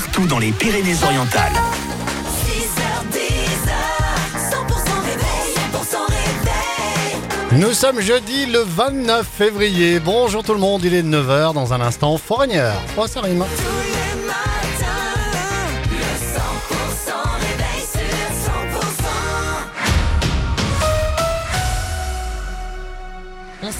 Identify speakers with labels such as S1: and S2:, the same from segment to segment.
S1: partout dans les Pyrénées-Orientales.
S2: 6h10, 100% réveil, 100% réveil.
S3: Nous sommes jeudi le 29 février. Bonjour tout le monde, il est 9h dans un instant. Foreigner. Oh, ça rime.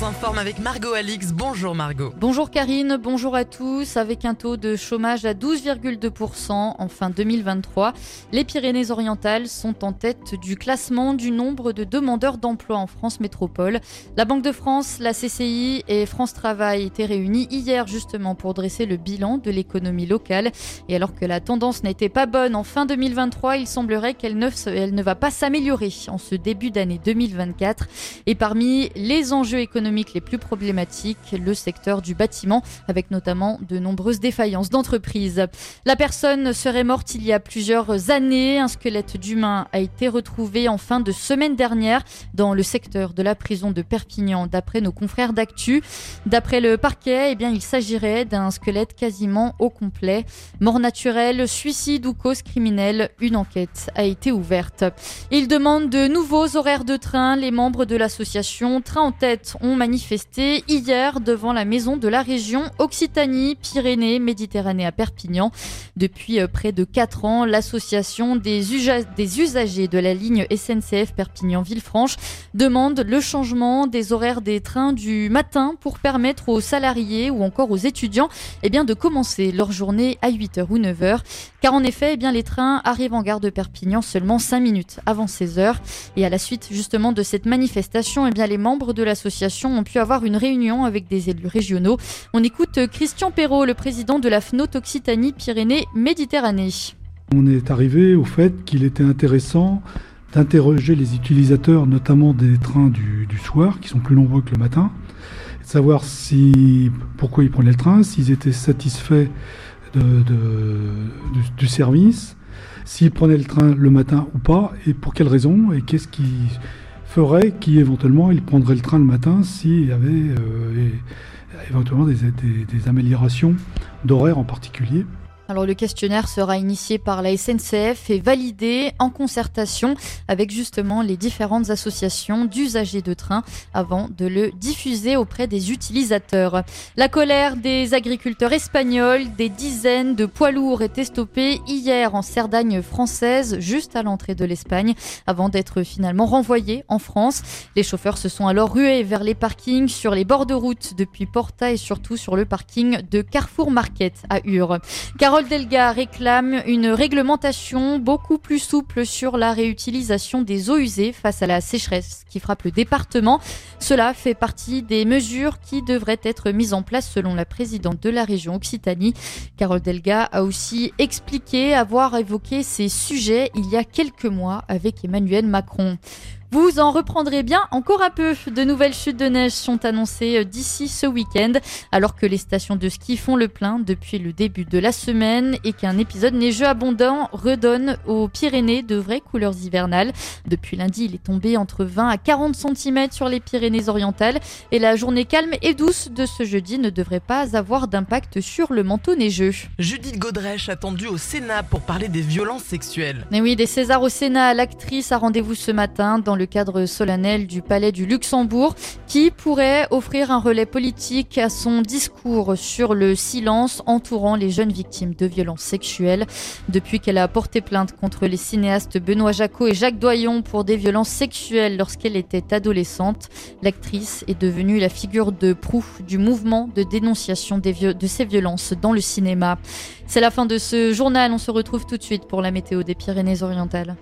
S4: S'informe avec Margot Alix. Bonjour Margot.
S5: Bonjour Karine, bonjour à tous. Avec un taux de chômage à 12,2% en fin 2023, les Pyrénées-Orientales sont en tête du classement du nombre de demandeurs d'emploi en France métropole. La Banque de France, la CCI et France Travail étaient réunis hier justement pour dresser le bilan de l'économie locale. Et alors que la tendance n'était pas bonne en fin 2023, il semblerait qu'elle ne, va pas s'améliorer en ce début d'année 2024. Et parmi les enjeux économiques les plus problématiques, le secteur du bâtiment, avec notamment de nombreuses défaillances d'entreprises. La personne serait morte il y a plusieurs années. Un squelette d'humain a été retrouvé en fin de semaine dernière dans le secteur de la prison de Perpignan, d'après nos confrères d'Actu. D'après le parquet, eh bien, il s'agirait d'un squelette quasiment au complet. Mort naturelle, suicide ou cause criminelle, une enquête a été ouverte. Ils demandent de nouveaux horaires de train. Les membres de l'association Train en tête ont manifesté hier devant la maison de la région Occitanie, Pyrénées, Méditerranée à Perpignan. Depuis euh, près de 4 ans, l'association des, usa- des usagers de la ligne SNCF Perpignan-Villefranche demande le changement des horaires des trains du matin pour permettre aux salariés ou encore aux étudiants eh bien, de commencer leur journée à 8h ou 9h. Car en effet, eh bien, les trains arrivent en gare de Perpignan seulement 5 minutes avant 16h. Et à la suite justement de cette manifestation, eh bien, les membres de l'association ont pu avoir une réunion avec des élus régionaux. On écoute euh, Christian Perrault, le président de la FNOT Occitanie Pyrénées-Méditerranée.
S6: On est arrivé au fait qu'il était intéressant d'interroger les utilisateurs, notamment des trains du, soir, qui sont plus nombreux que le matin, de savoir si, pourquoi ils prenaient le train, s'ils étaient satisfaits du, du service, s'ils prenaient le train le matin ou pas, et pour quelles raisons, et qu'est-ce qui ferait qu'éventuellement ils prendraient le train le matin s'il y avait euh, éventuellement des, des- des améliorations d'horaire en particulier.
S5: Alors le questionnaire sera initié par la SNCF et validé en concertation avec justement les différentes associations d'usagers de train avant de le diffuser auprès des utilisateurs. La colère des agriculteurs espagnols, des dizaines de poids lourds étaient stoppés hier en Cerdagne française, juste à l'entrée de l'Espagne, avant d'être finalement renvoyés en France. Les chauffeurs se sont alors rués vers les parkings sur les bords de route depuis Porta et surtout sur le parking de Carrefour Market à Ur. Delga réclame une réglementation beaucoup plus souple sur la réutilisation des eaux usées face à la sécheresse qui frappe le département. Cela fait partie des mesures qui devraient être mises en place selon la présidente de la région Occitanie. Carole Delga a aussi expliqué avoir évoqué ces sujets il y a quelques mois avec Emmanuel Macron. Vous en reprendrez bien encore un peu. De nouvelles chutes de neige sont annoncées euh, d'ici ce week-end, alors que les stations de ski font le plein depuis le début de la semaine et qu'un épisode neigeux abondant redonne aux Pyrénées de vraies couleurs hivernales. Depuis lundi, il est tombé entre 20 à 40 cm sur les Pyrénées-Orientales et la journée calme et douce de ce jeudi ne devrait pas avoir d'impact sur le manteau neigeux.
S4: Judith Godrèche attendue au Sénat pour parler des violences sexuelles.
S5: Mais oui, des Césars au Sénat, l'actrice a rendez-vous ce matin dans le cadre solennel du Palais du Luxembourg, qui pourrait offrir un relais politique à son discours sur le silence entourant les jeunes victimes de violences sexuelles. Depuis qu'elle a porté plainte contre les cinéastes Benoît Jacot et Jacques Doyon pour des violences sexuelles lorsqu'elle était adolescente, l'actrice est devenue la figure de proue du mouvement de dénonciation de ces violences dans le cinéma. C'est la fin de ce journal, on se retrouve tout de suite pour la météo des Pyrénées-Orientales.